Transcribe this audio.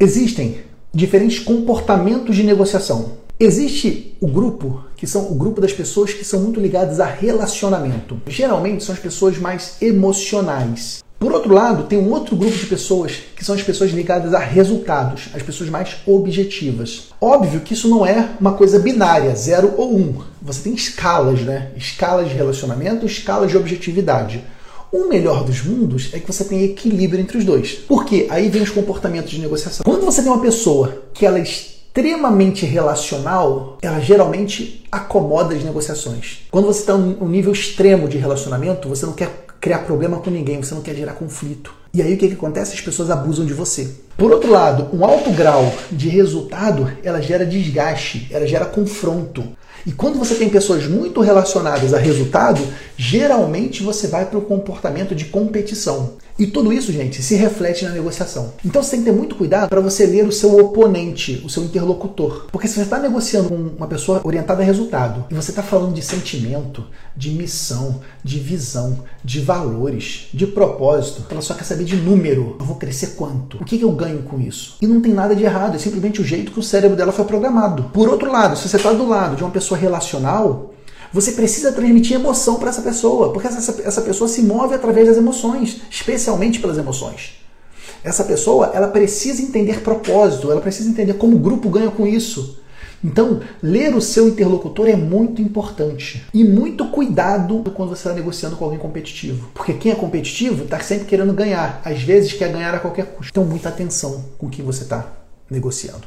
Existem diferentes comportamentos de negociação. Existe o grupo, que são o grupo das pessoas que são muito ligadas a relacionamento. Geralmente são as pessoas mais emocionais. Por outro lado, tem um outro grupo de pessoas que são as pessoas ligadas a resultados, as pessoas mais objetivas. Óbvio que isso não é uma coisa binária, zero ou um. Você tem escalas, né? Escalas de relacionamento, escalas de objetividade. O melhor dos mundos é que você tem equilíbrio entre os dois. Por quê? Aí vem os comportamentos de negociação. Quando você tem uma pessoa que ela é extremamente relacional, ela geralmente acomoda as negociações. Quando você está num nível extremo de relacionamento, você não quer criar problema com ninguém, você não quer gerar conflito. E aí o que, que acontece? As pessoas abusam de você. Por outro lado, um alto grau de resultado, ela gera desgaste, ela gera confronto. E quando você tem pessoas muito relacionadas a resultado, geralmente você vai para o comportamento de competição. E tudo isso, gente, se reflete na negociação. Então você tem que ter muito cuidado para você ler o seu oponente, o seu interlocutor. Porque se você está negociando com uma pessoa orientada a resultado e você está falando de sentimento, de missão, de visão, de valores, de propósito, ela só quer saber de número. Eu vou crescer quanto? O que, que eu ganho com isso? E não tem nada de errado, é simplesmente o jeito que o cérebro dela foi programado. Por outro lado, se você está do lado de uma pessoa relacional, você precisa transmitir emoção para essa pessoa, porque essa, essa pessoa se move através das emoções, especialmente pelas emoções. Essa pessoa, ela precisa entender propósito, ela precisa entender como o grupo ganha com isso. Então, ler o seu interlocutor é muito importante. E muito cuidado quando você está negociando com alguém competitivo. Porque quem é competitivo está sempre querendo ganhar. Às vezes quer ganhar a qualquer custo. Então, muita atenção com quem você está negociando.